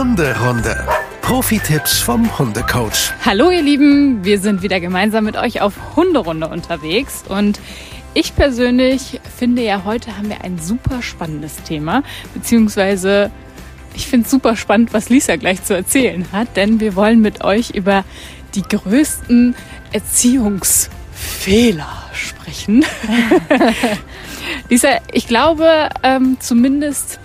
Hunderunde. Profi-Tipps vom Hundecoach. Hallo ihr Lieben, wir sind wieder gemeinsam mit euch auf Hunderunde unterwegs und ich persönlich finde ja, heute haben wir ein super spannendes Thema, beziehungsweise ich finde es super spannend, was Lisa gleich zu erzählen hat, denn wir wollen mit euch über die größten Erziehungsfehler sprechen. Lisa, ich glaube ähm, zumindest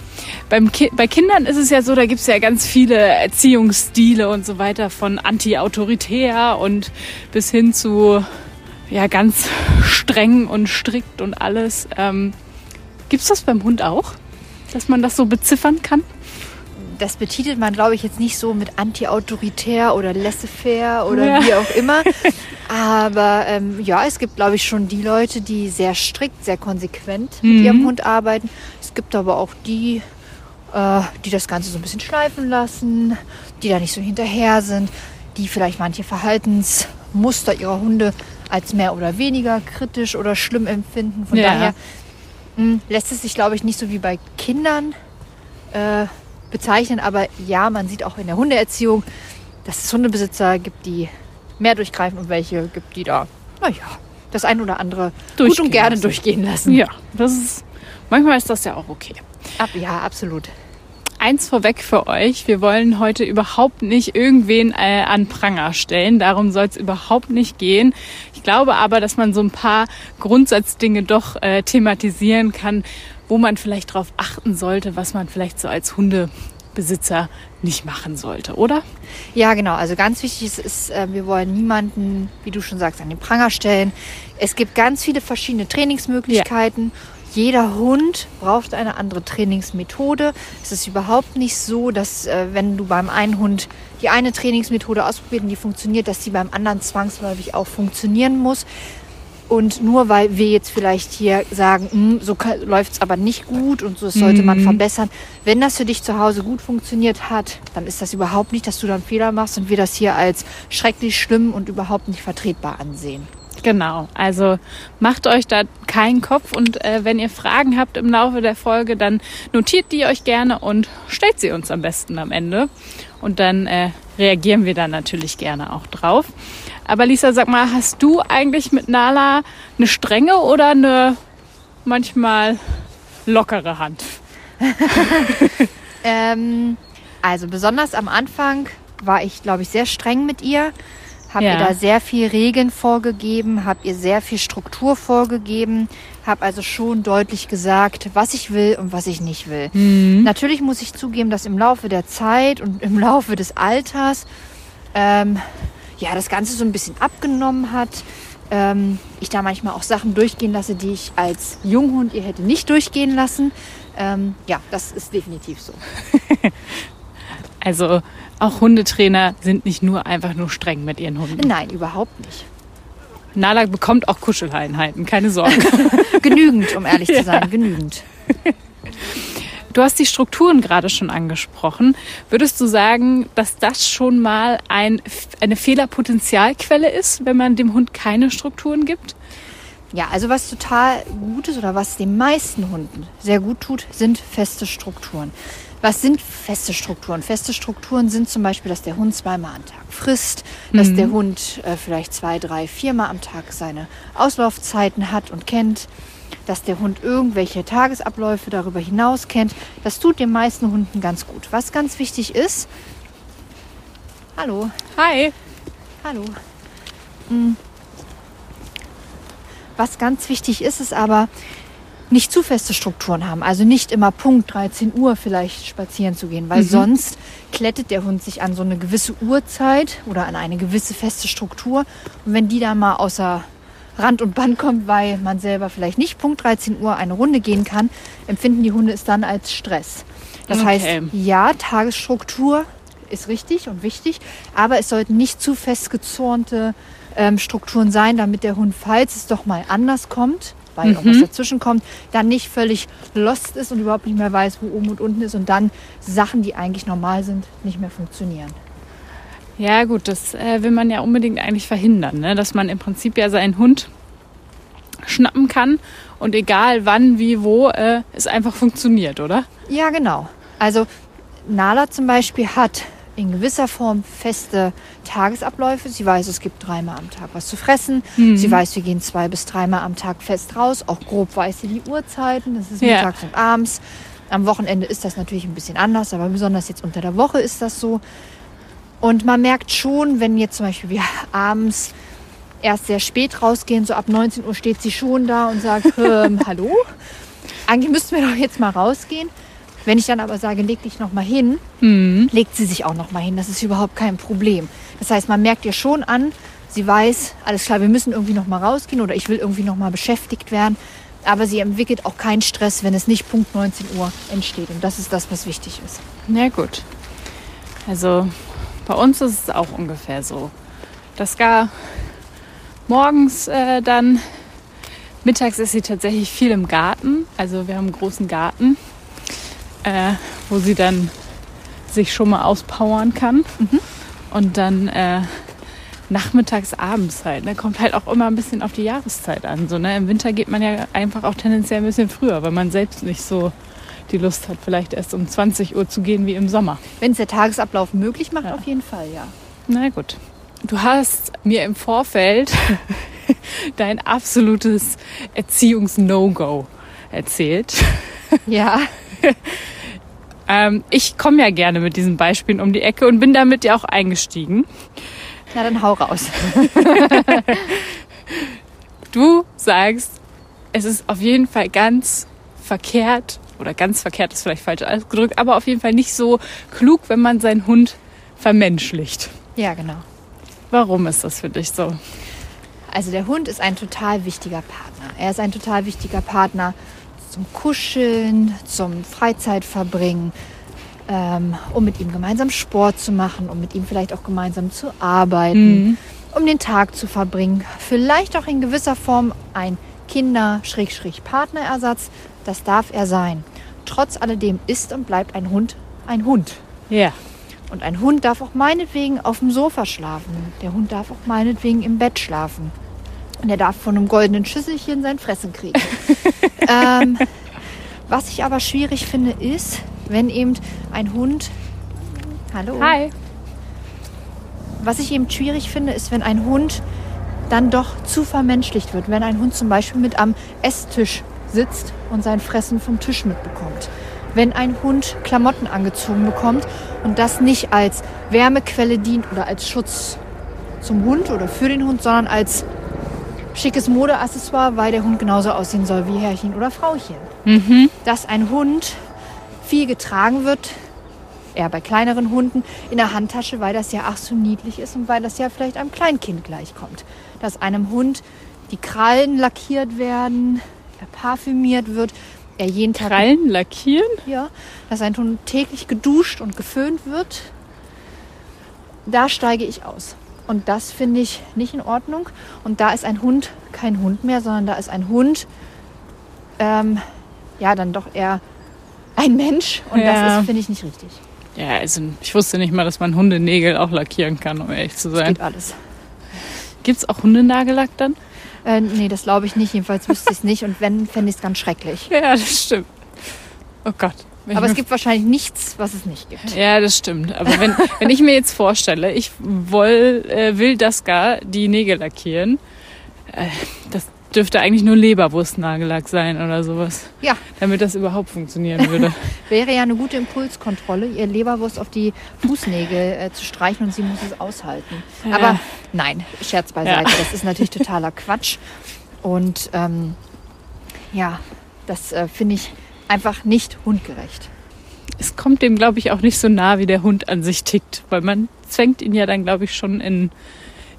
beim Ki bei Kindern ist es ja so, da gibt es ja ganz viele Erziehungsstile und so weiter, von anti-autoritär und bis hin zu ja ganz streng und strikt und alles. Ähm, gibt es das beim Hund auch, dass man das so beziffern kann? das betitelt man, glaube ich, jetzt nicht so mit anti-autoritär oder laissez-faire oder ja. wie auch immer. Aber ähm, ja, es gibt, glaube ich, schon die Leute, die sehr strikt, sehr konsequent mhm. mit ihrem Hund arbeiten. Es gibt aber auch die, äh, die das Ganze so ein bisschen schleifen lassen, die da nicht so hinterher sind, die vielleicht manche Verhaltensmuster ihrer Hunde als mehr oder weniger kritisch oder schlimm empfinden. Von ja. daher mh, hm, lässt es sich, glaube ich, nicht so wie bei Kindern äh, bezeichnen. Aber ja, man sieht auch in der Hundeerziehung, dass es Hundebesitzer gibt, die mehr durchgreifen und welche gibt, die da, naja, das ein oder andere gut und gerne lassen. durchgehen lassen. Ja, das ist, manchmal ist das ja auch okay. Ab, ja, absolut eins vorweg für euch. Wir wollen heute überhaupt nicht irgendwen äh, an Pranger stellen. Darum soll es überhaupt nicht gehen. Ich glaube aber, dass man so ein paar Grundsatzdinge doch äh, thematisieren kann, wo man vielleicht darauf achten sollte, was man vielleicht so als Hundebesitzer nicht machen sollte, oder? Ja, genau. Also ganz wichtig ist, ist, äh, wir wollen niemanden, wie du schon sagst, an den Pranger stellen. Es gibt ganz viele verschiedene Trainingsmöglichkeiten. Ja jeder Hund braucht eine andere Trainingsmethode. Es ist überhaupt nicht so, dass äh, wenn du beim einen Hund die eine Trainingsmethode ausprobiert und die funktioniert, dass die beim anderen zwangsläufig auch funktionieren muss. Und nur weil wir jetzt vielleicht hier sagen, hm, so läuft es aber nicht gut und so sollte man mhm. verbessern. Wenn das für dich zu Hause gut funktioniert hat, dann ist das überhaupt nicht, dass du dann Fehler machst und wir das hier als schrecklich schlimm und überhaupt nicht vertretbar ansehen. Genau, also macht euch da keinen Kopf und äh, wenn ihr Fragen habt im Laufe der Folge, dann notiert die euch gerne und stellt sie uns am besten am Ende. Und dann äh, reagieren wir da natürlich gerne auch drauf. Aber Lisa, sag mal, hast du eigentlich mit Nala eine strenge oder eine manchmal lockere Hand? ähm, also besonders am Anfang war ich, glaube ich, sehr streng mit ihr habe ja. ihr da sehr viel Regeln vorgegeben, habe ihr sehr viel Struktur vorgegeben, habe also schon deutlich gesagt, was ich will und was ich nicht will. Mhm. Natürlich muss ich zugeben, dass im Laufe der Zeit und im Laufe des Alters ähm, ja das Ganze so ein bisschen abgenommen hat. Ähm, ich da manchmal auch Sachen durchgehen lasse, die ich als Junghund ihr hätte nicht durchgehen lassen. Ähm, ja, das ist definitiv so. also auch Hundetrainer sind nicht nur einfach nur streng mit ihren Hunden. Nein, überhaupt nicht. Nala bekommt auch Kuscheleinheiten, keine Sorge. genügend, um ehrlich zu sein, ja. genügend. Du hast die Strukturen gerade schon angesprochen. Würdest du sagen, dass das schon mal ein, eine Fehlerpotenzialquelle ist, wenn man dem Hund keine Strukturen gibt? Ja, also was total gut ist oder was den meisten Hunden sehr gut tut, sind feste Strukturen. Was sind feste Strukturen? Feste Strukturen sind zum Beispiel, dass der Hund zweimal am Tag frisst, mhm. dass der Hund äh, vielleicht zwei, drei, viermal am Tag seine Auslaufzeiten hat und kennt, dass der Hund irgendwelche Tagesabläufe darüber hinaus kennt. Das tut den meisten Hunden ganz gut. Was ganz wichtig ist, hallo. Hi. Hallo. Hm. Was ganz wichtig ist, ist aber, nicht zu feste Strukturen haben. Also nicht immer Punkt 13 Uhr vielleicht spazieren zu gehen, weil mhm. sonst klettet der Hund sich an so eine gewisse Uhrzeit oder an eine gewisse feste Struktur. Und wenn die dann mal außer Rand und Band kommt, weil man selber vielleicht nicht Punkt 13 Uhr eine Runde gehen kann, empfinden die Hunde es dann als Stress. Das okay. heißt, ja, Tagesstruktur ist richtig und wichtig, aber es sollten nicht zu festgezornte ähm, Strukturen sein, damit der Hund, falls es doch mal anders kommt, weil mhm. irgendwas dazwischen kommt, dann nicht völlig lost ist und überhaupt nicht mehr weiß, wo oben und unten ist und dann Sachen, die eigentlich normal sind, nicht mehr funktionieren. Ja gut, das äh, will man ja unbedingt eigentlich verhindern, ne? dass man im Prinzip ja seinen Hund schnappen kann und egal wann, wie, wo, äh, es einfach funktioniert, oder? Ja, genau. Also Nala zum Beispiel hat in gewisser Form feste Tagesabläufe. Sie weiß, es gibt dreimal am Tag was zu fressen. Mhm. Sie weiß, wir gehen zwei bis dreimal am Tag fest raus. Auch grob weiß sie die Uhrzeiten. Das ist Ja. mittags und abends. Am Wochenende ist das natürlich ein bisschen anders, aber besonders jetzt unter der Woche ist das so. Und man merkt schon, wenn jetzt zum Beispiel wir abends erst sehr spät rausgehen, so ab 19 Uhr steht sie schon da und sagt, ähm, hallo, eigentlich müssten wir doch jetzt mal rausgehen. Wenn ich dann aber sage, leg dich noch mal hin, Mhm. legt sie sich auch noch mal hin. Das ist überhaupt kein Problem. Das heißt, man merkt ihr schon an, sie weiß, alles klar, wir müssen irgendwie noch mal rausgehen oder ich will irgendwie noch mal beschäftigt werden. Aber sie entwickelt auch keinen Stress, wenn es nicht Punkt 19 Uhr entsteht. Und das ist das, was wichtig ist. Na gut. Also bei uns ist es auch ungefähr so. Das gar morgens äh, dann, mittags ist sie tatsächlich viel im Garten. Also wir haben einen großen Garten, äh, wo sie dann sich schon mal auspowern kann. Und dann äh, nachmittags, abends halt. Ne? Kommt halt auch immer ein bisschen auf die Jahreszeit an. So, ne? Im Winter geht man ja einfach auch tendenziell ein bisschen früher, weil man selbst nicht so die Lust hat, vielleicht erst um 20 Uhr zu gehen wie im Sommer. Wenn es der Tagesablauf möglich macht, Ja. auf jeden Fall, ja. Na gut. Du hast mir im Vorfeld dein absolutes Erziehungs-No-Go erzählt. Ja, Ähm, ich komme ja gerne mit diesen Beispielen um die Ecke und bin damit ja auch eingestiegen. na dann hau raus. Du sagst, es ist auf jeden Fall ganz verkehrt, oder ganz verkehrt ist vielleicht falsch ausgedrückt, aber auf jeden Fall nicht so klug, wenn man seinen Hund vermenschlicht. Ja, genau. Warum ist das für dich so? Also der Hund ist ein total wichtiger Partner. Er ist ein total wichtiger Partner zum Kuscheln, zum Freizeitverbringen, ähm, um mit ihm gemeinsam Sport zu machen, um mit ihm vielleicht auch gemeinsam zu arbeiten, um den Tag zu verbringen. Vielleicht auch in gewisser Form ein Kinder-Partnerersatz. Das darf er sein. Trotz alledem ist und bleibt ein Hund ein Hund. Ja. Und ein Hund darf auch meinetwegen auf dem Sofa schlafen. Der Hund darf auch meinetwegen im Bett schlafen. Und er darf von einem goldenen Schüsselchen sein Fressen kriegen. ähm, was ich aber schwierig finde, ist, wenn eben ein Hund. Hallo. Hi. Was ich eben schwierig finde, ist, wenn ein Hund dann doch zu vermenschlicht wird. Wenn ein Hund zum Beispiel mit am Esstisch sitzt und sein Fressen vom Tisch mitbekommt. Wenn ein Hund Klamotten angezogen bekommt und das nicht als Wärmequelle dient oder als Schutz zum Hund oder für den Hund, sondern als schickes Modeaccessoire, weil der Hund genauso aussehen soll wie Herrchen oder Frauchen. Dass ein Hund viel getragen wird, eher bei kleineren Hunden, in der Handtasche, weil das ja ach so niedlich ist und weil das ja vielleicht einem Kleinkind gleichkommt. Dass einem Hund die Krallen lackiert werden, er parfümiert wird, er jeden Tag Krallen lackieren? ja, dass ein Hund täglich geduscht und geföhnt wird, da steige ich aus. Und das finde ich nicht in Ordnung. Und da ist ein Hund kein Hund mehr, sondern da ist ein Hund, ähm, ja, dann doch eher ein Mensch. Und Ja. das ist, finde ich, nicht richtig. Ja, also ich wusste nicht mal, dass man Hundenägel auch lackieren kann, um ehrlich zu Das sein. geht alles. Gibt es auch Hundenagellack dann? Äh, nee, das glaube ich nicht. Jedenfalls wüsste ich es nicht. Und wenn, fände ich es ganz schrecklich. Ja, das stimmt. Oh Gott. Wenn Aber es gibt wahrscheinlich nichts, was es nicht gibt. Ja, das stimmt. Aber wenn, wenn ich mir jetzt vorstelle, ich woll, äh, will das gar die Nägel lackieren, äh, das dürfte eigentlich nur Leberwurstnagellack sein oder sowas, Ja, damit das überhaupt funktionieren würde. wäre ja eine gute Impulskontrolle, ihr Leberwurst auf die Fußnägel äh, zu streichen und sie muss es aushalten. Ja. Aber nein, Scherz beiseite, Ja. das ist natürlich totaler Quatsch. Und ähm, ja, das äh, finde ich einfach nicht hundgerecht. es kommt dem, glaube ich, auch nicht so nah, wie der Hund an sich tickt, weil man zwängt ihn ja dann, glaube ich, schon in,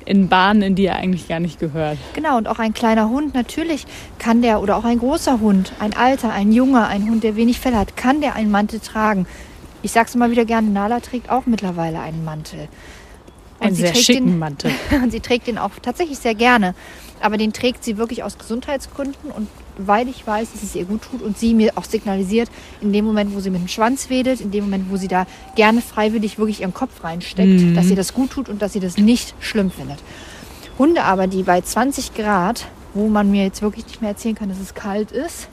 in Bahnen, in die er eigentlich gar nicht gehört. Genau, und auch ein kleiner Hund, natürlich kann der, oder auch ein großer Hund, ein alter, ein junger, ein Hund, der wenig Fell hat, kann der einen Mantel tragen. Ich sag's immer wieder gerne, Nala trägt auch mittlerweile einen Mantel. Und sie sehr trägt schicken den, Mantel. Und sie trägt den auch tatsächlich sehr gerne. Aber den trägt sie wirklich aus Gesundheitsgründen und weil ich weiß, dass es ihr gut tut und sie mir auch signalisiert, in dem Moment, wo sie mit dem Schwanz wedelt, in dem Moment, wo sie da gerne freiwillig wirklich ihren Kopf reinsteckt, dass ihr das gut tut und dass sie das nicht schlimm findet. Hunde aber, die bei 20 Grad, wo man mir jetzt wirklich nicht mehr erzählen kann, dass es kalt ist,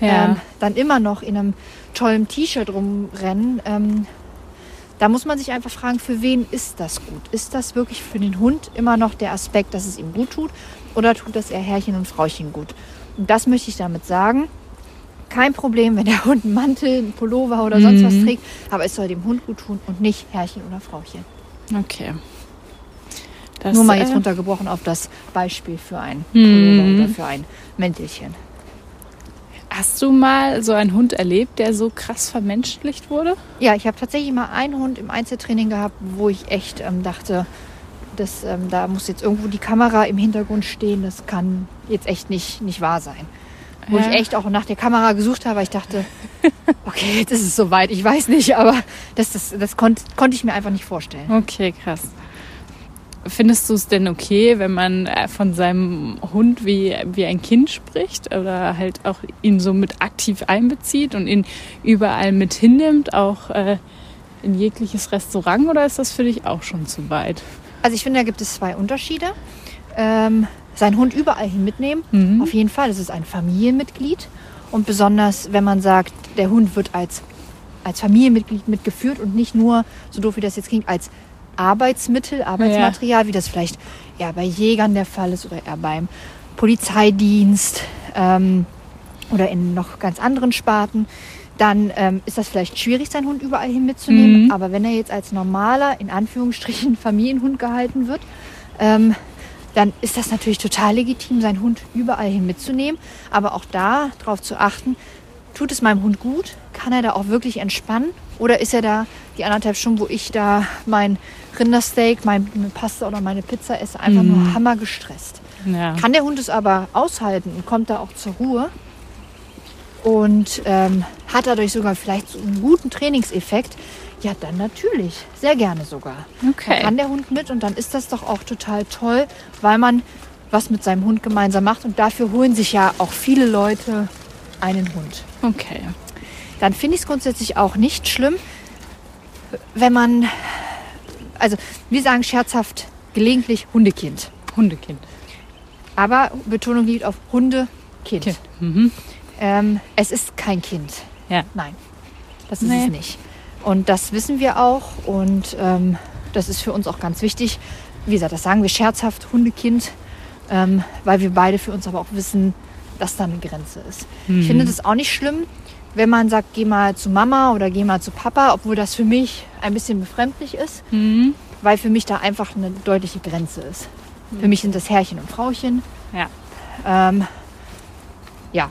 Ja. ähm, dann immer noch in einem tollen T-Shirt rumrennen, ähm, Da muss man sich einfach fragen, für wen ist das gut? Ist das wirklich für den Hund immer noch der Aspekt, dass es ihm gut tut? Oder tut das eher Herrchen und Frauchen gut? Das möchte ich damit sagen. Kein Problem, wenn der Hund einen Mantel, einen Pullover oder sonst was Mhm. trägt, aber es soll dem Hund gut tun und nicht Herrchen oder Frauchen. Okay. Das, Nur mal jetzt äh, runtergebrochen auf das Beispiel für ein Mhm. Pullover oder für ein Mäntelchen. Hast du mal so einen Hund erlebt, der so krass vermenschlicht wurde? Ja, ich habe tatsächlich mal einen Hund im Einzeltraining gehabt, wo ich echt ähm, dachte, das, ähm, da muss jetzt irgendwo die Kamera im Hintergrund stehen. Das kann jetzt echt nicht, nicht wahr sein. Wo Ja. ich echt auch nach der Kamera gesucht habe, weil ich dachte, okay, jetzt ist es soweit. Ich weiß nicht, aber das, das, das konnt, konnte ich mir einfach nicht vorstellen. Okay, krass. Findest du es denn okay, wenn man äh, von seinem Hund wie, wie ein Kind spricht oder halt auch ihn so mit aktiv einbezieht und ihn überall mit hinnimmt, auch äh, in jegliches Restaurant oder ist das für dich auch schon zu weit? Also ich finde, da gibt es zwei Unterschiede. Ähm, seinen Hund überall hin mitnehmen, Mhm. auf jeden Fall. Das ist ein Familienmitglied. Und besonders, wenn man sagt, der Hund wird als, als Familienmitglied mitgeführt und nicht nur, so doof wie das jetzt klingt, als Arbeitsmittel, Arbeitsmaterial, wie das vielleicht eher bei Jägern der Fall ist oder eher beim Polizeidienst ähm, oder in noch ganz anderen Sparten, dann ähm, ist das vielleicht schwierig, seinen Hund überall hin mitzunehmen. Mhm. Aber wenn er jetzt als normaler, in Anführungsstrichen, Familienhund gehalten wird, ähm, dann ist das natürlich total legitim, seinen Hund überall hin mitzunehmen. Aber auch da darauf zu achten, tut es meinem Hund gut? Kann er da auch wirklich entspannen? Oder ist er da die anderthalb Stunden, wo ich da mein Rindersteak, meine Pasta oder meine Pizza esse, einfach nur hammergestresst? Ja. Kann der Hund es aber aushalten und kommt da auch zur Ruhe und ähm, hat dadurch sogar vielleicht so einen guten Trainingseffekt, ja, dann natürlich. Sehr gerne sogar. Okay. Kann der Hund mit und dann ist das doch auch total toll, weil man was mit seinem Hund gemeinsam macht und dafür holen sich ja auch viele Leute einen Hund. Okay. Dann finde ich es grundsätzlich auch nicht schlimm, wenn man, also wir sagen scherzhaft gelegentlich Hundekind. Hundekind. Aber Betonung liegt auf Hundekind. Kind. Mhm. Ähm, es ist kein Kind. Ja. Nein, das ist Nee. es nicht. Und das wissen wir auch und ähm, das ist für uns auch ganz wichtig. Wie gesagt, das sagen wir scherzhaft, Hundekind, ähm, weil wir beide für uns aber auch wissen, dass da eine Grenze ist. Ich finde das auch nicht schlimm, wenn man sagt, geh mal zu Mama oder geh mal zu Papa, obwohl das für mich ein bisschen befremdlich ist, Mhm. weil für mich da einfach eine deutliche Grenze ist. Für mich sind das Herrchen und Frauchen. Ja. Ähm, ja,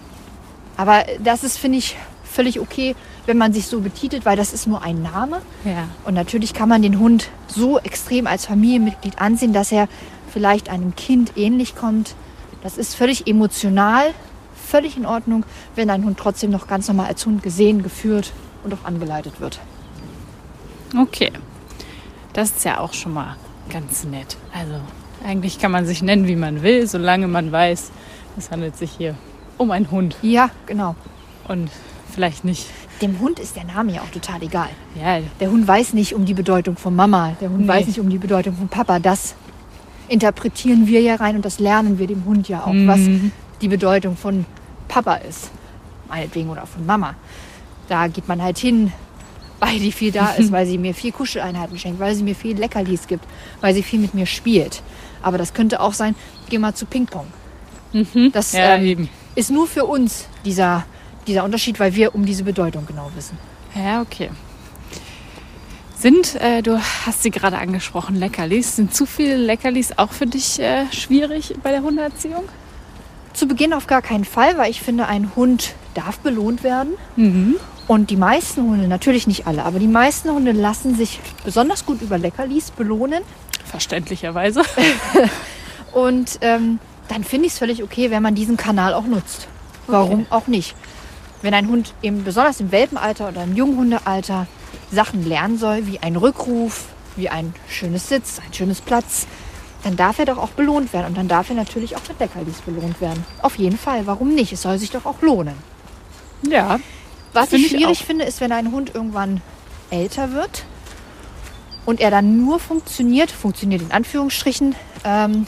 aber das ist, finde ich, völlig okay, wenn man sich so betitelt, weil das ist nur ein Name. Ja. Und natürlich kann man den Hund so extrem als Familienmitglied ansehen, dass er vielleicht einem Kind ähnlich kommt. Das ist völlig emotional, völlig in Ordnung, wenn ein Hund trotzdem noch ganz normal als Hund gesehen, geführt und auch angeleitet wird. Okay. Das ist ja auch schon mal ganz nett. Also eigentlich kann man sich nennen, wie man will, solange man weiß, es handelt sich hier um einen Hund Ja, genau. und vielleicht nicht. Dem Hund ist der Name ja auch total egal. Ja, Der Hund weiß nicht um die Bedeutung von Mama. Der Hund Nee. weiß nicht um die Bedeutung von Papa. Das interpretieren wir ja rein und das lernen wir dem Hund ja auch, Mhm. was die Bedeutung von Papa ist. Meinetwegen oder von Mama. Da geht man halt hin, weil die viel da ist, weil sie mir viel Kuscheleinheiten schenkt, weil sie mir viel Leckerlis gibt, weil sie viel mit mir spielt. Aber das könnte auch sein, geh mal zu Ping-Pong. Das ja ähm, ist nur für uns dieser, dieser Unterschied, weil wir um diese Bedeutung genau wissen. Ja, okay. Sind, äh, du hast sie gerade angesprochen, Leckerlis. Sind zu viele Leckerlis auch für dich äh, schwierig bei der Hundeerziehung? Zu Beginn auf gar keinen Fall, weil ich finde, ein Hund darf belohnt werden. Mhm. Und die meisten Hunde, natürlich nicht alle, aber die meisten Hunde lassen sich besonders gut über Leckerlis belohnen. Verständlicherweise. Und ähm, dann finde ich es völlig okay, wenn man diesen Kanal auch nutzt. Warum auch nicht? Wenn ein Hund eben besonders im Welpenalter oder im Junghundealter Sachen lernen soll, wie ein Rückruf, wie ein schönes Sitz, ein schönes Platz, dann darf er doch auch belohnt werden. Und dann darf er natürlich auch mit Leckerlis belohnt werden. Auf jeden Fall. Warum nicht? Es soll sich doch auch lohnen. Ja. Was ich ich schwierig auch. finde, ist, wenn ein Hund irgendwann älter wird und er dann nur funktioniert, funktioniert in Anführungsstrichen, ähm,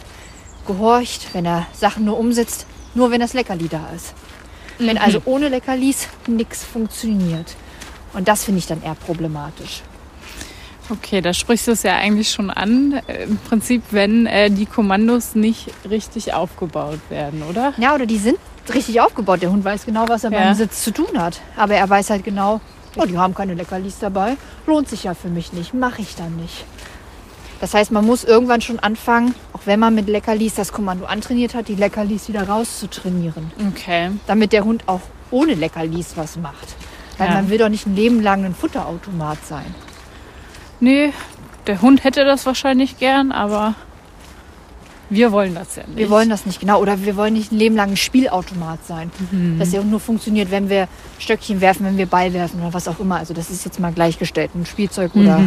gehorcht, wenn er Sachen nur umsetzt, nur wenn das Leckerli da ist. Wenn also ohne Leckerlis nichts funktioniert. Und das finde ich dann eher problematisch. Okay, da sprichst du es ja eigentlich schon an. Äh, Im Prinzip, wenn äh, die Kommandos nicht richtig aufgebaut werden, oder? Ja, oder die sind richtig aufgebaut. Der Hund weiß genau, was er Ja. beim Sitz zu tun hat. Aber er weiß halt genau, oh, die haben keine Leckerlis dabei. Lohnt sich ja für mich nicht. Mache ich dann nicht. Das heißt, man muss irgendwann schon anfangen, auch wenn man mit Leckerlis das Kommando antrainiert hat, die Leckerlis wieder rauszutrainieren. Okay. Damit der Hund auch ohne Leckerlis was macht. Weil Ja. man will doch nicht ein Leben lang ein Futterautomat sein. Nee, der Hund hätte das wahrscheinlich gern, aber wir wollen das ja nicht. Wir wollen das nicht, genau. Oder wir wollen nicht ein Leben lang ein Spielautomat sein. Dass der Hund nur funktioniert, wenn wir Stöckchen werfen, wenn wir Ball werfen oder was auch immer. Also das ist jetzt mal gleichgestellt, ein Spielzeug oder,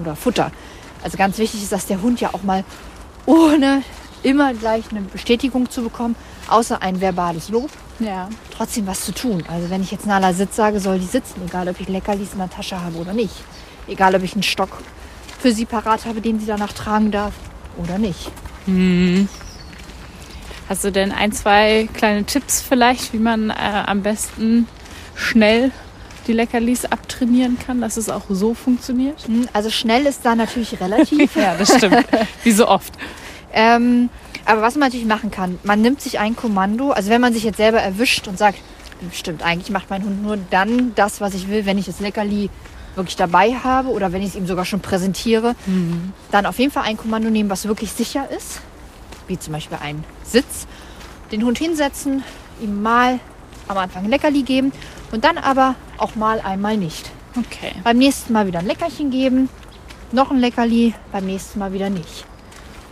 oder Futter. Also ganz wichtig ist, dass der Hund ja auch mal ohne immer gleich eine Bestätigung zu bekommen, außer ein verbales Lob, Ja. trotzdem was zu tun. Also wenn ich jetzt Nala Sitz sage, soll die sitzen, egal ob ich Leckerlis in der Tasche habe oder nicht. Egal ob ich einen Stock für sie parat habe, den sie danach tragen darf oder nicht. Hast du denn ein, zwei kleine Tipps vielleicht, wie man äh, am besten schnell die Leckerlis abtrainieren kann, dass es auch so funktioniert? Hm, Also schnell ist da natürlich relativ. Ja, das stimmt. wie so oft. Ähm, aber was man natürlich machen kann, man nimmt sich ein Kommando, also wenn man sich jetzt selber erwischt und sagt, stimmt, eigentlich macht mein Hund nur dann das, was ich will, wenn ich das Leckerli wirklich dabei habe oder wenn ich es ihm sogar schon präsentiere, dann auf jeden Fall ein Kommando nehmen, was wirklich sicher ist, wie zum Beispiel ein Sitz, den Hund hinsetzen, ihm mal am Anfang ein Leckerli geben und dann aber auch mal einmal nicht. Okay. Beim nächsten Mal wieder ein Leckerchen geben, noch ein Leckerli, beim nächsten Mal wieder nicht.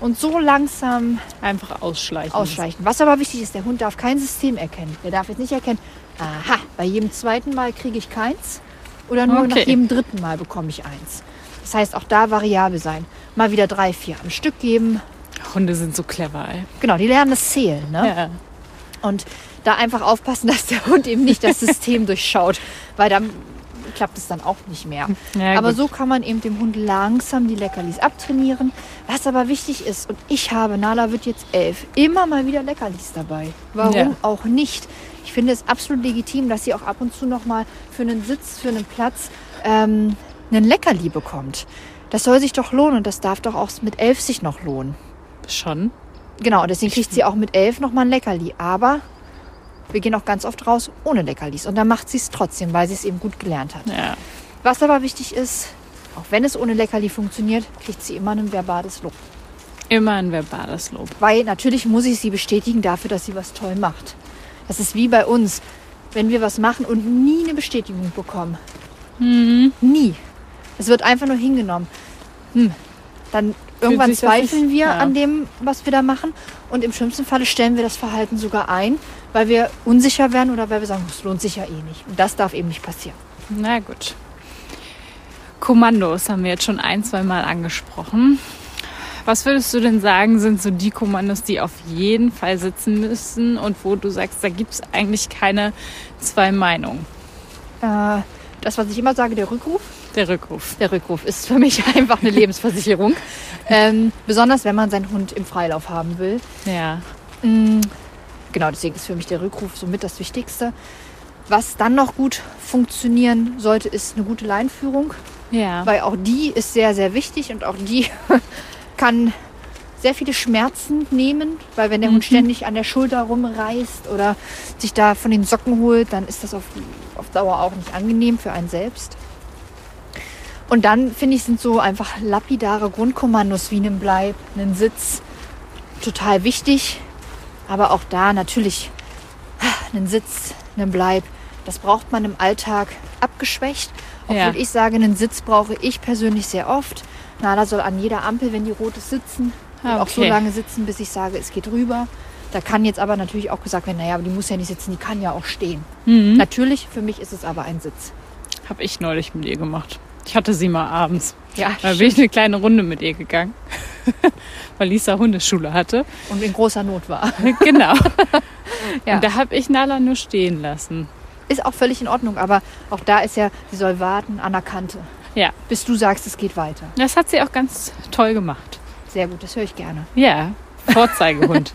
Und so langsam Einfach ausschleichen. ausschleichen. Was aber wichtig ist, der Hund darf kein System erkennen. Der darf jetzt nicht erkennen, aha, bei jedem zweiten Mal kriege ich keins oder nur nach Okay. jedem dritten Mal bekomme ich eins. Das heißt, auch da variabel sein. Mal wieder drei, vier am Stück geben. Hunde sind so clever, ey. Genau, die lernen das Zählen. Ne? Ja. Und da einfach aufpassen, dass der Hund eben nicht das System durchschaut, weil dann klappt es dann auch nicht mehr. Ja, aber gut. so kann man eben dem Hund langsam die Leckerlis abtrainieren. Was aber wichtig ist, und ich habe, Nala wird jetzt elf, immer mal wieder Leckerlis dabei. Warum Ja. auch nicht? Ich finde es absolut legitim, dass sie auch ab und zu noch mal für einen Sitz, für einen Platz ähm, einen Leckerli bekommt. Das soll sich doch lohnen und das darf doch auch mit elf sich noch lohnen. Schon. Genau, deswegen kriegt sie auch mit elf noch mal ein Leckerli. Aber wir gehen auch ganz oft raus ohne Leckerlis. Und dann macht sie es trotzdem, weil sie es eben gut gelernt hat. Ja. Was aber wichtig ist, auch wenn es ohne Leckerli funktioniert, kriegt sie immer ein verbales Lob. Immer ein verbales Lob. Weil natürlich muss ich sie bestätigen dafür, dass sie was toll macht. Das ist wie bei uns, wenn wir was machen und nie eine Bestätigung bekommen. Nie. Es wird einfach nur hingenommen. Hm. Dann irgendwann zweifeln wir ja. an dem, was wir da machen. Und im schlimmsten Falle stellen wir das Verhalten sogar ein, weil wir unsicher werden oder weil wir sagen, es lohnt sich ja eh nicht. Und das darf eben nicht passieren. Na gut. Kommandos haben wir jetzt schon ein, zwei Mal angesprochen. Was würdest du denn sagen, sind so die Kommandos, die auf jeden Fall sitzen müssen und wo du sagst, da gibt es eigentlich keine zwei Meinungen? Äh, das, was ich immer sage, der Rückruf. Der Rückruf. Der Rückruf ist für mich einfach eine Lebensversicherung. ähm, besonders wenn man seinen Hund im Freilauf haben will. Ja. Mm, Genau, deswegen ist für mich der Rückruf somit das Wichtigste. Was dann noch gut funktionieren sollte, ist eine gute Leinführung, Ja. weil auch die ist sehr, sehr wichtig und auch die kann sehr viele Schmerzen nehmen, weil wenn der Hund ständig an der Schulter rumreißt oder sich da von den Socken holt, dann ist das auf, auf Dauer auch nicht angenehm für einen selbst. Und dann finde ich, sind so einfach lapidare Grundkommandos wie einen Bleib, einen Sitz total wichtig. Aber auch da natürlich einen Sitz, einen Bleib, das braucht man im Alltag abgeschwächt. Obwohl Ja. ich sage, einen Sitz brauche ich persönlich sehr oft. Nala soll an jeder Ampel, wenn die rot ist, sitzen. Ah, Und auch so okay. lange sitzen, bis ich sage, es geht rüber. Da kann jetzt aber natürlich auch gesagt werden, naja, aber die muss ja nicht sitzen, die kann ja auch stehen. Mhm. Natürlich, für mich ist es aber ein Sitz. Habe ich neulich mit ihr gemacht. Ich hatte sie mal abends. Ja, Da bin ich eine kleine Runde mit ihr gegangen, weil Lisa Hundeschule hatte. und in großer Not war. genau. Ja. Und da habe ich Nala nur stehen lassen. Ist auch völlig in Ordnung, aber auch da ist ja, sie soll warten an der Kante, Ja, bis du sagst, es geht weiter. das hat sie auch ganz toll gemacht. Sehr gut, das höre ich gerne. Ja, Vorzeigehund.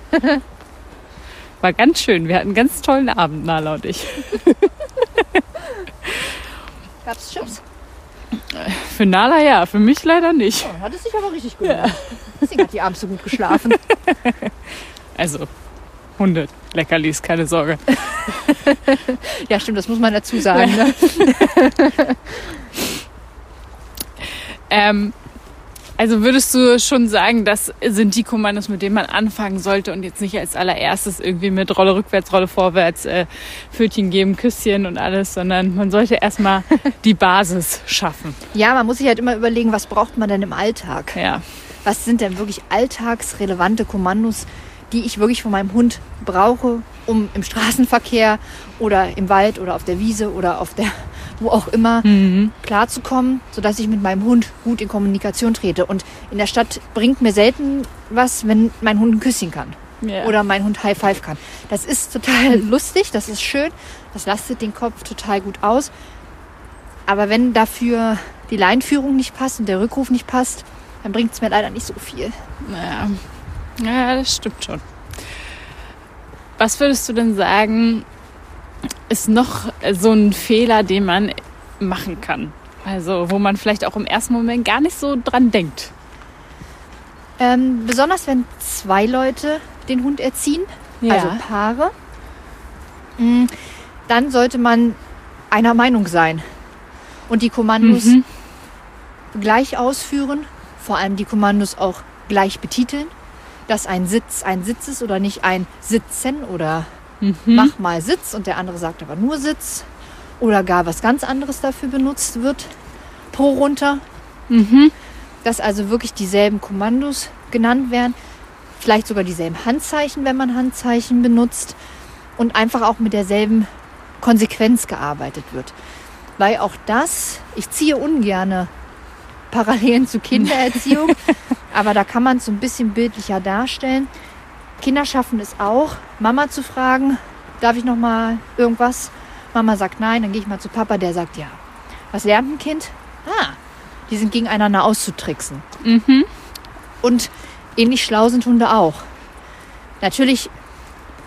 War ganz schön. Wir hatten einen ganz tollen Abend, Nala und ich. Gab's Chips? Für Nala ja, für mich leider nicht. Oh, hat es sich aber richtig gut gemacht. Deswegen hat die abends so gut geschlafen. Also, Hunde, Leckerlis, keine Sorge. Ja, stimmt, das muss man dazu sagen. Ne? Ähm, also würdest du schon sagen, das sind die Kommandos, mit denen man anfangen sollte und jetzt nicht als allererstes irgendwie mit Rolle rückwärts, Rolle vorwärts, äh, Pfötchen geben, Küsschen und alles, sondern man sollte erstmal die Basis schaffen. Ja, man muss sich halt immer überlegen, was braucht man denn im Alltag? Ja. Was sind denn wirklich alltagsrelevante Kommandos, die ich wirklich von meinem Hund brauche, um im Straßenverkehr oder im Wald oder auf der Wiese oder auf der wo auch immer klarzukommen, sodass ich mit meinem Hund gut in Kommunikation trete. Und in der Stadt bringt mir selten was, wenn mein Hund ein Küsschen kann. Ja. Oder mein Hund High Five kann. Das ist total lustig, das ist schön, das lastet den Kopf total gut aus. Aber wenn dafür die Leinführung nicht passt und der Rückruf nicht passt, dann bringt es mir leider nicht so viel. Naja. ja, das stimmt schon. Was würdest du denn sagen, ist noch so ein Fehler, den man machen kann? Also, wo man vielleicht auch im ersten Moment gar nicht so dran denkt. Ähm, besonders wenn zwei Leute den Hund erziehen, Ja. also Paare, mm, dann sollte man einer Meinung sein und die Kommandos Mhm. gleich ausführen, vor allem die Kommandos auch gleich betiteln, dass ein Sitz ein Sitz ist oder nicht ein Sitzen oder Mhm. mach mal Sitz und der andere sagt aber nur Sitz oder gar was ganz anderes dafür benutzt wird pro runter. Mhm. Dass also wirklich dieselben Kommandos genannt werden, vielleicht sogar dieselben Handzeichen, wenn man Handzeichen benutzt und einfach auch mit derselben Konsequenz gearbeitet wird. Weil auch das, ich ziehe ungerne Parallelen zu Kindererziehung, aber da kann man es so ein bisschen bildlicher darstellen. Kinder schaffen es auch, Mama zu fragen, darf ich noch mal irgendwas? Mama sagt nein, dann gehe ich mal zu Papa, der sagt ja. Was lernt ein Kind? Ah, die sind gegeneinander auszutricksen. Mhm. Und ähnlich schlau sind Hunde auch. Natürlich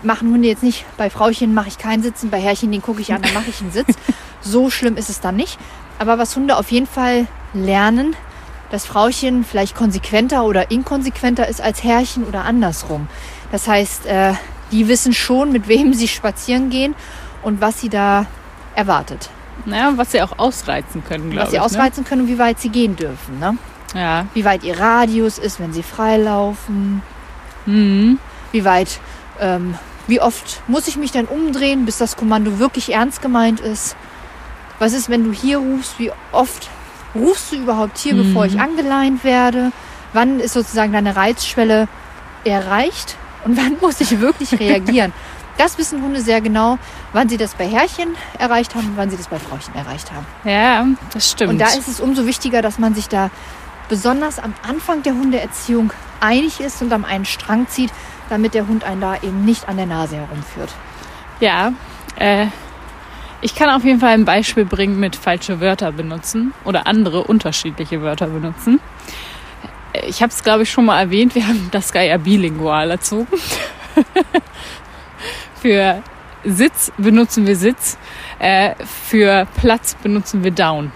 machen Hunde jetzt nicht, bei Frauchen mache ich keinen Sitzen, bei Herrchen, den gucke ich an, dann mache ich einen Sitz. So schlimm ist es dann nicht. Aber was Hunde auf jeden Fall lernen, dass Frauchen vielleicht konsequenter oder inkonsequenter ist als Herrchen oder andersrum. Das heißt, äh, die wissen schon, mit wem sie spazieren gehen und was sie da erwartet. Naja, was sie auch ausreizen können, glaube Was sie ich. ausreizen können und wie weit sie gehen dürfen. Ne? Ne? Ja. Wie weit ihr Radius ist, wenn sie freilaufen. Mhm. Wie weit, ähm, wie oft muss ich mich dann umdrehen, bis das Kommando wirklich ernst gemeint ist? Was ist, wenn du hier rufst? Wie oft rufst du überhaupt hier, bevor ich angeleint werde? Wann ist sozusagen deine Reizschwelle erreicht? Und wann muss ich wirklich reagieren? Das wissen Hunde sehr genau, wann sie das bei Herrchen erreicht haben und wann sie das bei Frauchen erreicht haben. Ja, das stimmt. Und da ist es umso wichtiger, dass man sich da besonders am Anfang der Hundeerziehung einig ist und am einen Strang zieht, damit der Hund einen da eben nicht an der Nase herumführt. Ja, äh, ich kann auf jeden Fall ein Beispiel bringen mit falsche Wörter benutzen oder andere unterschiedliche Wörter benutzen. Ich habe es, glaube ich, schon mal erwähnt. Wir haben das ja bilingual erzogen. für Sitz benutzen wir Sitz, äh, für Platz benutzen wir Down.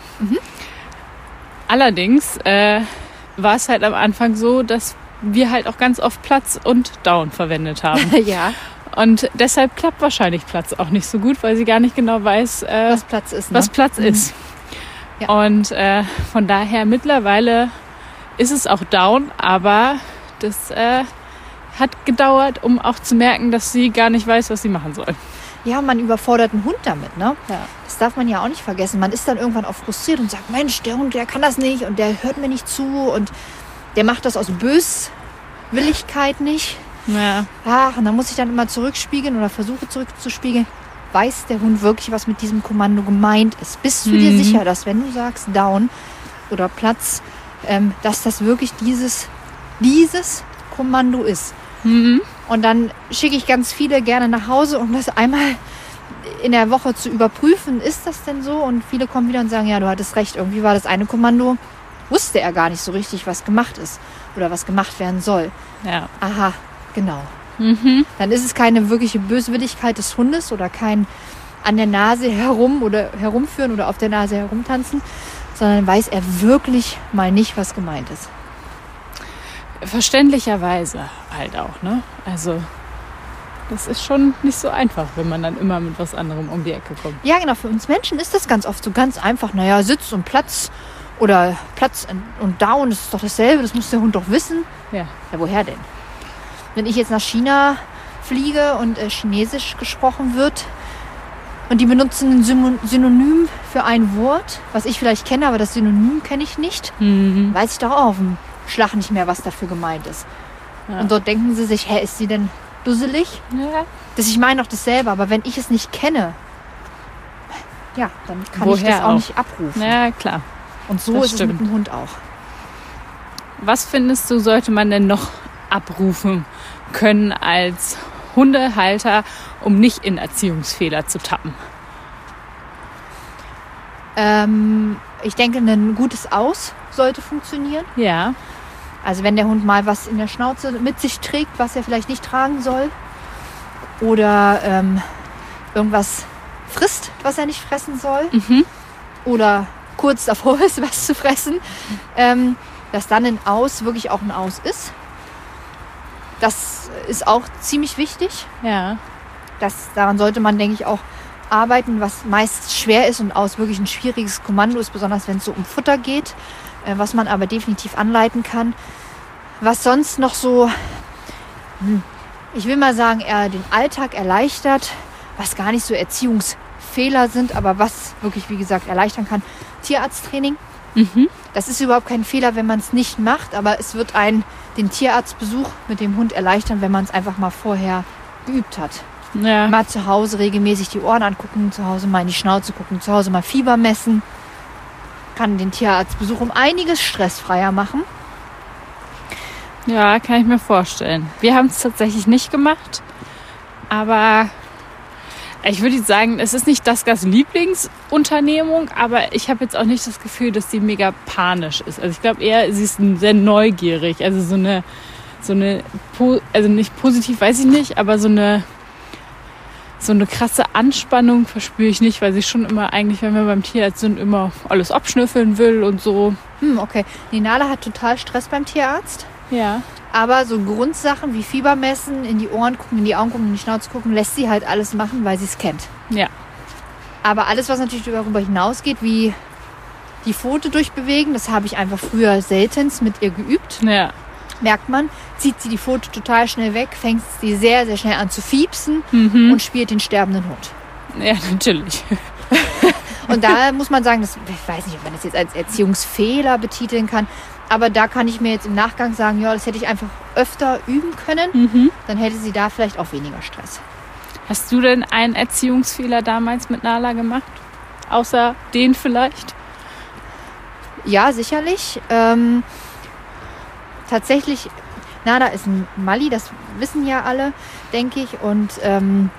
Allerdings äh, war es halt am Anfang so, dass wir halt auch ganz oft Platz und Down verwendet haben. ja, Und deshalb klappt wahrscheinlich Platz auch nicht so gut, weil sie gar nicht genau weiß, äh, was Platz ist. Ne? was Platz ist. Ja. Und äh, von daher mittlerweile ist es auch down, aber das äh, hat gedauert, um auch zu merken, dass sie gar nicht weiß, was sie machen soll. Ja, man überfordert einen Hund damit. Ne? Ja. Das darf man ja auch nicht vergessen. Man ist dann irgendwann auch frustriert und sagt, Mensch, der Hund, der kann das nicht und der hört mir nicht zu und der macht das aus Böswilligkeit nicht. Ja, Ach, und dann muss ich dann immer zurückspiegeln oder versuche zurückzuspiegeln. Weiß der Hund wirklich, was mit diesem Kommando gemeint ist? Bist du dir Mhm. sicher, dass wenn du sagst Down oder Platz, ähm, dass das wirklich dieses, dieses Kommando ist? mhm. Und dann schicke ich ganz viele gerne nach Hause, um das einmal in der Woche zu überprüfen. Ist das denn so? Und viele kommen wieder und sagen, ja, du hattest recht. Irgendwie war das eine Kommando, wusste er gar nicht so richtig, was gemacht ist oder was gemacht werden soll. ja. Aha, genau. Mhm. Dann ist es keine wirkliche Böswilligkeit des Hundes oder kein an der Nase herum oder herumführen oder auf der Nase herumtanzen, sondern weiß er wirklich mal nicht, was gemeint ist. Verständlicherweise halt auch, ne? Also das ist schon nicht so einfach, wenn man dann immer mit was anderem um die Ecke kommt. Ja, genau. Für uns Menschen ist das ganz oft so ganz einfach. Naja, Sitz und Platz oder Platz und Down, das ist doch dasselbe. Das muss der Hund doch wissen. Ja. Ja, woher denn? Wenn ich jetzt nach China fliege und äh, Chinesisch gesprochen wird und die benutzen ein Synonym für ein Wort, was ich vielleicht kenne, aber das Synonym kenne ich nicht, Mhm. weiß ich doch auch auf dem Schlag nicht mehr, was dafür gemeint ist. Ja. Und dort denken sie sich, hä, ist sie denn dusselig? Ja. Das ich meine doch dasselbe, aber wenn ich es nicht kenne, ja, dann kann ich Woher das auch, auch? nicht abrufen. ja, klar. Und so das ist es stimmt. mit dem Hund auch. Was findest du, sollte man denn noch abrufen können als Hundehalter, um nicht in Erziehungsfehler zu tappen? Ähm, ich denke, ein gutes Aus sollte funktionieren. Ja. Also wenn der Hund mal was in der Schnauze mit sich trägt, was er vielleicht nicht tragen soll. Oder ähm, irgendwas frisst, was er nicht fressen soll. Mhm. Oder kurz davor ist, was zu fressen. Ähm, dass dann ein Aus wirklich auch ein Aus ist. Das ist auch ziemlich wichtig. Ja. Das, daran sollte man, denke ich, auch arbeiten, was meist schwer ist und aus wirklich ein schwieriges Kommando ist, besonders wenn es so um Futter geht, äh, was man aber definitiv anleiten kann. Was sonst noch so, hm, ich will mal sagen, eher den Alltag erleichtert, was gar nicht so Erziehungsfehler sind, aber was wirklich, wie gesagt, erleichtern kann. Tierarzttraining. Mhm. Das ist überhaupt kein Fehler, wenn man es nicht macht, aber es wird einen den Tierarztbesuch mit dem Hund erleichtern, wenn man es einfach mal vorher geübt hat Ja. mal zu Hause regelmäßig die Ohren angucken, zu Hause mal in die Schnauze gucken, zu Hause mal Fieber messen. Kann den Tierarztbesuch um einiges stressfreier machen. Ja, kann ich mir vorstellen. Wir haben es tatsächlich nicht gemacht, aber ich würde jetzt sagen, es ist nicht das Gas Lieblingsunternehmung, aber ich habe jetzt auch nicht das Gefühl, dass sie mega panisch ist. Also ich glaube eher, sie ist sehr neugierig, also so eine so eine also nicht positiv, weiß ich nicht, aber so eine so eine krasse Anspannung verspüre ich nicht, weil sie schon immer eigentlich, wenn wir beim Tierarzt sind, immer alles abschnüffeln will und so. Hm, okay. Die Nala hat total Stress beim Tierarzt. Ja. Aber so Grundsachen wie Fieber messen, in die Ohren gucken, in die Augen gucken, in die Schnauze gucken, lässt sie halt alles machen, weil sie es kennt. Ja. Aber alles, was natürlich darüber hinausgeht, wie die Pfote durchbewegen, das habe ich einfach früher seltenst mit ihr geübt. Ja. merkt man, zieht sie die Pfote total schnell weg, fängt sie sehr, sehr schnell an zu fiepsen Mhm. und spielt den sterbenden Hund. Ja, natürlich. Und da muss man sagen, das, ich weiß nicht, ob man das jetzt als Erziehungsfehler betiteln kann, aber da kann ich mir jetzt im Nachgang sagen, ja, das hätte ich einfach öfter üben können, Mhm. dann hätte sie da vielleicht auch weniger Stress. Hast du denn einen Erziehungsfehler damals mit Nala gemacht? Außer den vielleicht? Ja, sicherlich. Ähm, tatsächlich, Nala ist ein Mali, das wissen ja alle, denke ich. Und ähm,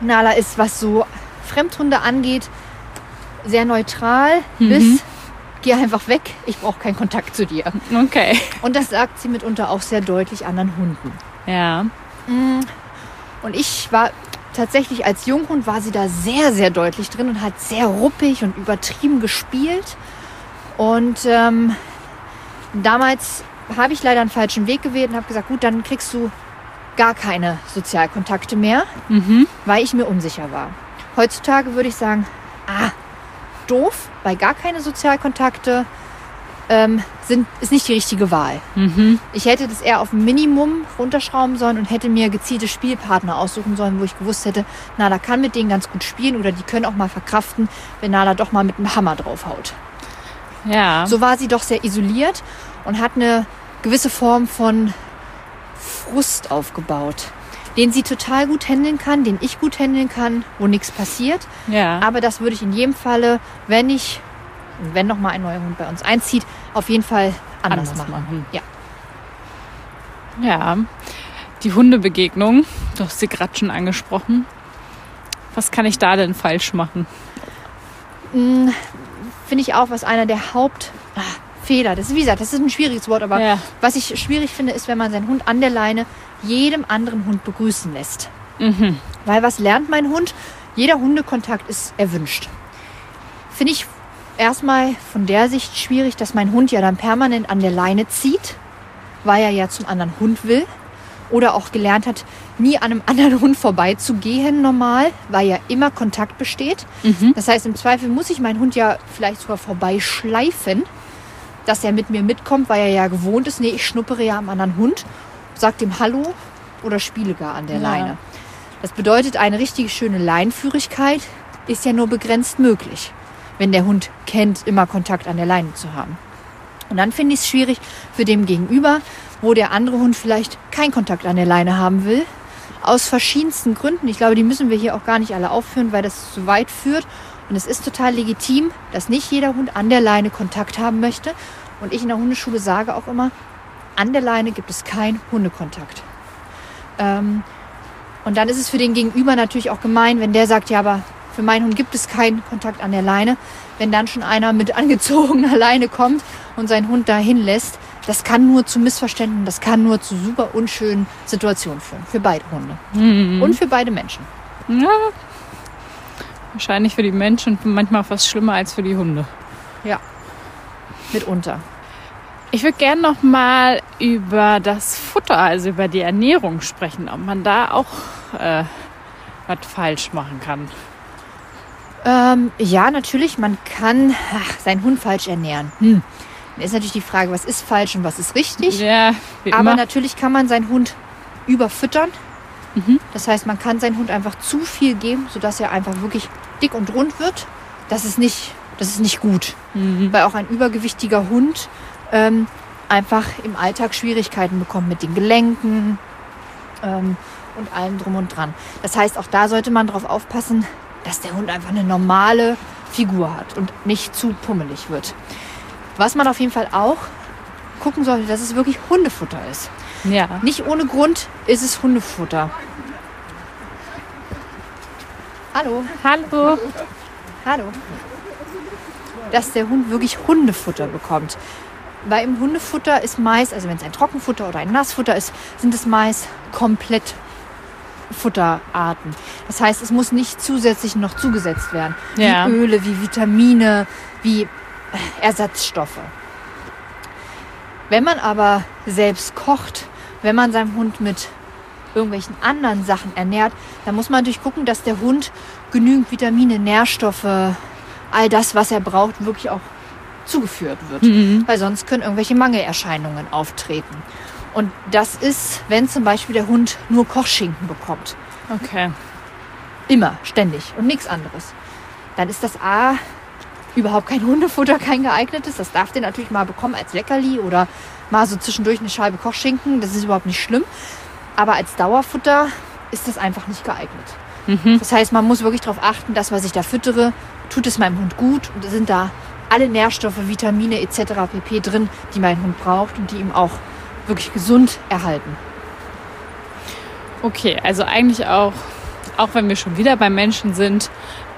Nala ist, was so Fremdhunde angeht, sehr neutral Mhm. bis geh einfach weg, ich brauche keinen Kontakt zu dir. Okay. Und das sagt sie mitunter auch sehr deutlich anderen Hunden. Ja. Und ich war tatsächlich als Junghund war sie da sehr, sehr deutlich drin und hat sehr ruppig und übertrieben gespielt. Und ähm, damals habe ich leider einen falschen Weg gewählt und habe gesagt, gut, dann kriegst du gar keine Sozialkontakte mehr, Mhm. weil ich mir unsicher war. Heutzutage würde ich sagen, ah, doof, weil gar keine Sozialkontakte ähm, sind, ist nicht die richtige Wahl. Mhm. Ich hätte das eher auf ein Minimum runterschrauben sollen und hätte mir gezielte Spielpartner aussuchen sollen, wo ich gewusst hätte, Nala kann mit denen ganz gut spielen oder die können auch mal verkraften, wenn Nala doch mal mit einem Hammer draufhaut. Ja. So war sie doch sehr isoliert und hat eine gewisse Form von Frust aufgebaut, den sie total gut handeln kann, den ich gut handeln kann, wo nichts passiert. ja. Aber das würde ich in jedem Falle, wenn ich, wenn noch mal ein neuer Hund bei uns einzieht, auf jeden Fall anders, Anders machen. machen. Ja. Ja. Die Hundebegegnung, du hast sie gerade schon angesprochen. Was kann ich da denn falsch machen? Mm, Finde ich auch, was einer der Hauptfehler, das ist wie gesagt, das ist ein schwieriges Wort, aber Ja. was ich schwierig finde, ist, wenn man seinen Hund an der Leine jedem anderen Hund begrüßen lässt. Mhm. Weil was lernt mein Hund? Jeder Hundekontakt ist erwünscht. Finde ich erstmal von der Sicht schwierig, dass mein Hund ja dann permanent an der Leine zieht, weil er ja zum anderen Hund will. Oder auch gelernt hat, nie an einem anderen Hund vorbeizugehen normal, weil ja immer Kontakt besteht. Das heißt, im Zweifel muss ich meinen Hund ja vielleicht sogar vorbeischleifen, dass er mit mir mitkommt, weil er ja gewohnt ist, nee, ich schnuppere ja am anderen Hund, sag dem Hallo oder spiele gar an der Ja. Leine. Das bedeutet, eine richtige schöne Leinführigkeit ist ja nur begrenzt möglich, wenn der Hund kennt, immer Kontakt an der Leine zu haben. Und dann finde ich es schwierig für dem Gegenüber, wo der andere Hund vielleicht keinen Kontakt an der Leine haben will. Aus verschiedensten Gründen. Ich glaube, die müssen wir hier auch gar nicht alle aufführen, weil das zu weit führt. Und es ist total legitim, dass nicht jeder Hund an der Leine Kontakt haben möchte. Und ich in der Hundeschule sage auch immer, an der Leine gibt es keinen Hundekontakt. Ähm, und dann ist es für den Gegenüber natürlich auch gemein, wenn der sagt, ja, aber für meinen Hund gibt es keinen Kontakt an der Leine. Wenn dann schon einer mit angezogener Leine kommt und seinen Hund dahin lässt, das kann nur zu Missverständnissen, das kann nur zu super unschönen Situationen führen. Für beide Hunde. Und für beide Menschen. Ja. Wahrscheinlich für die Menschen manchmal fast schlimmer als für die Hunde. Ja. Mitunter. Ich würde gerne noch mal über das Futter, also über die Ernährung sprechen, ob man da auch äh, was falsch machen kann. Ähm, ja, natürlich, man kann ach, seinen Hund falsch ernähren. Hm. Dann ist natürlich die Frage, was ist falsch und was ist richtig. Ja, Aber immer. natürlich kann man seinen Hund überfüttern. Das heißt, man kann seinen Hund einfach zu viel geben, sodass er einfach wirklich dick und rund wird. Das ist nicht, das ist nicht gut. Weil auch ein übergewichtiger Hund ähm, einfach im Alltag Schwierigkeiten bekommt mit den Gelenken ähm, und allem drum und dran. Das heißt, auch da sollte man darauf aufpassen, dass der Hund einfach eine normale Figur hat und nicht zu pummelig wird. Was man auf jeden Fall auch gucken sollte, dass es wirklich Hundefutter ist. ja. Nicht ohne Grund ist es Hundefutter. Hallo, Hallo. hallo. Dass der Hund wirklich Hundefutter bekommt. Weil im Hundefutter ist meist, also wenn es ein Trockenfutter oder ein Nassfutter ist, sind es meist komplett Futterarten. Das heißt, es muss nicht zusätzlich noch zugesetzt werden. Ja. Wie Öle, wie Vitamine, wie äh, Ersatzstoffe. Wenn man aber selbst kocht, wenn man seinen Hund mit irgendwelchen anderen Sachen ernährt, dann muss man natürlich gucken, dass der Hund genügend Vitamine, Nährstoffe, all das, was er braucht, wirklich auch zugeführt wird. Weil sonst können irgendwelche Mangelerscheinungen auftreten. Und das ist, wenn zum Beispiel der Hund nur Kochschinken bekommt. Okay. Immer, ständig und nichts anderes. Dann ist das A überhaupt kein Hundefutter, kein geeignetes. Das darf der natürlich mal bekommen als Leckerli oder mal so zwischendurch eine Scheibe Kochschinken. Das ist überhaupt nicht schlimm. Aber als Dauerfutter ist das einfach nicht geeignet. Das heißt, man muss wirklich darauf achten, dass was ich da füttere, tut es meinem Hund gut und sind da alle Nährstoffe, Vitamine etc. pp. drin, die mein Hund braucht und die ihm auch wirklich gesund erhalten. Okay, also eigentlich auch, auch wenn wir schon wieder beim Menschen sind,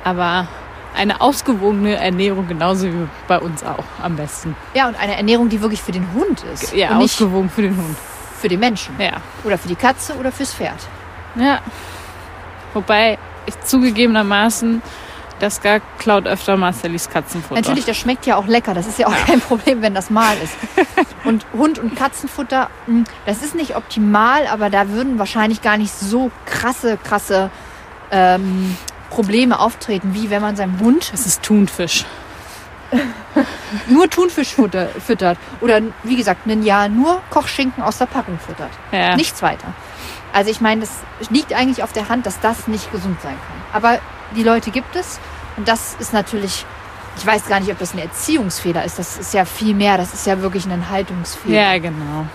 aber eine ausgewogene Ernährung genauso wie bei uns auch am besten. Ja, und eine Ernährung, die wirklich für den Hund ist. Ja, ausgewogen für den Hund. für den Menschen. Ja. Oder für die Katze oder fürs Pferd. Ja. Wobei ich zugegebenermaßen, das gar klaut öfter Marcellis Katzenfutter. Natürlich, das schmeckt ja auch lecker. Das ist ja auch kein Problem, wenn das mal ist. Und Hund- und Katzenfutter, mh, das ist nicht optimal, aber da würden wahrscheinlich gar nicht so krasse, krasse ähm, Probleme auftreten, wie wenn man seinem Hund Das ist Thunfisch. nur Thunfischfutter füttert. Oder wie gesagt, ein Jahr nur Kochschinken aus der Packung füttert. Ja. Nichts weiter. Also ich meine, das liegt eigentlich auf der Hand, dass das nicht gesund sein kann. Aber die Leute gibt es und das ist natürlich, ich weiß gar nicht, ob das ein Erziehungsfehler ist. Das ist ja viel mehr, das ist ja wirklich ein Haltungsfehler. Ja, genau.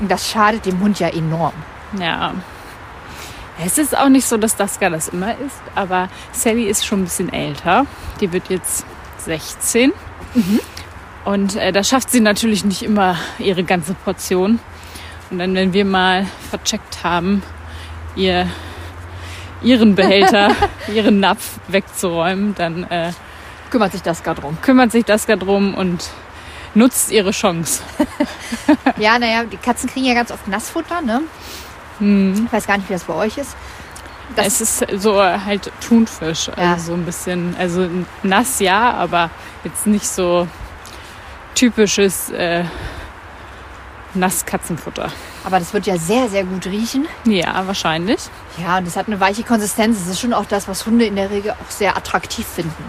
Und das schadet dem Hund ja enorm. Ja. Es ist auch nicht so, dass das gar das immer ist, aber Sally ist schon ein bisschen älter. Die wird jetzt 16. Und äh, da schafft sie natürlich nicht immer ihre ganze Portion. Und dann, wenn wir mal vercheckt haben, ihr, ihren Behälter, ihren Napf wegzuräumen, dann äh, Kümmert sich das gerade drum. kümmert sich das gar drum und nutzt ihre Chance. Ja, naja, die Katzen kriegen ja ganz oft Nassfutter, ne? Hm. Ich weiß gar nicht, wie das bei euch ist. Das- es ist so halt Thunfisch. Also Ja. so ein bisschen, also nass ja, aber jetzt nicht so typisches äh, Nasskatzenfutter. Aber das wird ja sehr, sehr gut riechen. Ja, wahrscheinlich. Ja, und es hat eine weiche Konsistenz. Es ist schon auch das, was Hunde in der Regel auch sehr attraktiv finden.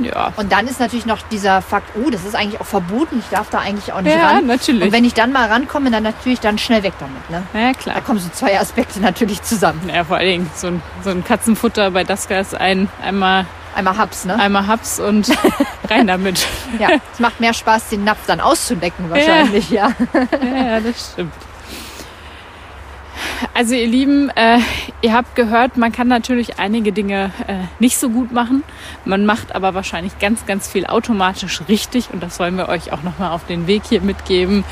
Ja. Und dann ist natürlich noch dieser Fakt, oh, das ist eigentlich auch verboten, ich darf da eigentlich auch nicht Ja, ran. natürlich. Und wenn ich dann mal rankomme, dann natürlich dann schnell weg damit. Ne? Ja, Da klar. kommen so zwei Aspekte natürlich zusammen. Ja, vor allen Dingen so ein, so ein Katzenfutter bei Daska ist ein, einmal, Einmal Haps, ne? einmal Haps und rein damit. Ja, es macht mehr Spaß, den Napf dann auszulecken wahrscheinlich, ja. Ja, das stimmt. Also ihr Lieben, äh, ihr habt gehört, man kann natürlich einige Dinge äh, nicht so gut machen. Man macht aber wahrscheinlich ganz, ganz viel automatisch richtig und das wollen wir euch auch nochmal auf den Weg hier mitgeben.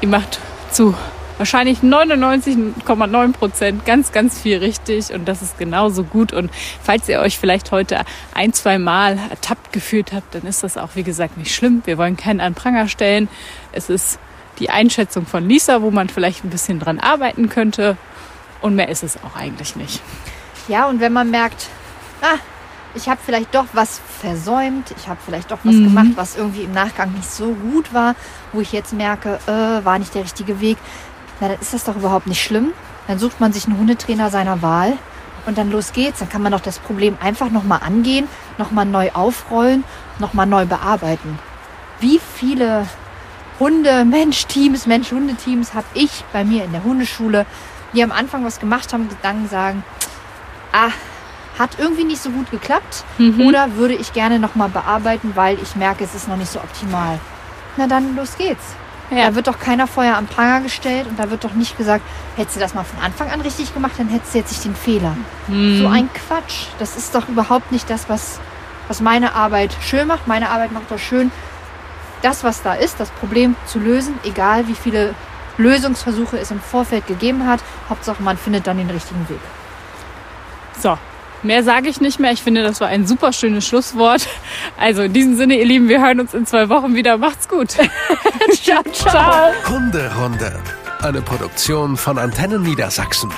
Ihr macht zu wahrscheinlich 99,9 Prozent ganz, ganz viel richtig und das ist genauso gut. Und falls ihr euch vielleicht heute ein, zwei Mal ertappt gefühlt habt, dann ist das auch, wie gesagt, nicht schlimm. Wir wollen keinen an Pranger stellen. Es ist die Einschätzung von Lisa, wo man vielleicht ein bisschen dran arbeiten könnte. Und mehr ist es auch eigentlich nicht. Ja, und wenn man merkt, ah, ich habe vielleicht doch was versäumt, ich habe vielleicht doch was Mhm. gemacht, was irgendwie im Nachgang nicht so gut war, wo ich jetzt merke, äh, war nicht der richtige Weg, na, dann ist das doch überhaupt nicht schlimm. Dann sucht man sich einen Hundetrainer seiner Wahl und dann los geht's. Dann kann man doch das Problem einfach nochmal angehen, nochmal neu aufrollen, nochmal neu bearbeiten. Wie viele Hunde, Mensch-Teams, Mensch-Hunde-Teams habe ich bei mir in der Hundeschule, die am Anfang was gemacht haben, dann sagen, ah, hat irgendwie nicht so gut geklappt oder würde ich gerne nochmal bearbeiten, weil ich merke, es ist noch nicht so optimal. Na dann, los geht's. Ja. Da wird doch keiner vorher am Pranger gestellt und da wird doch nicht gesagt, hättest du das mal von Anfang an richtig gemacht, dann hättest du jetzt nicht den Fehler. So ein Quatsch. Das ist doch überhaupt nicht das, was, was meine Arbeit schön macht. Meine Arbeit macht doch schön, das, was da ist, das Problem zu lösen, egal wie viele Lösungsversuche es im Vorfeld gegeben hat. Hauptsache, man findet dann den richtigen Weg. So, mehr sage ich nicht mehr. Ich finde, das war ein super schönes Schlusswort. Also in diesem Sinne, ihr Lieben, wir hören uns in zwei Wochen wieder. Macht's gut. ciao, ciao. Hunderunde. Eine Produktion von Antennen Niedersachsen.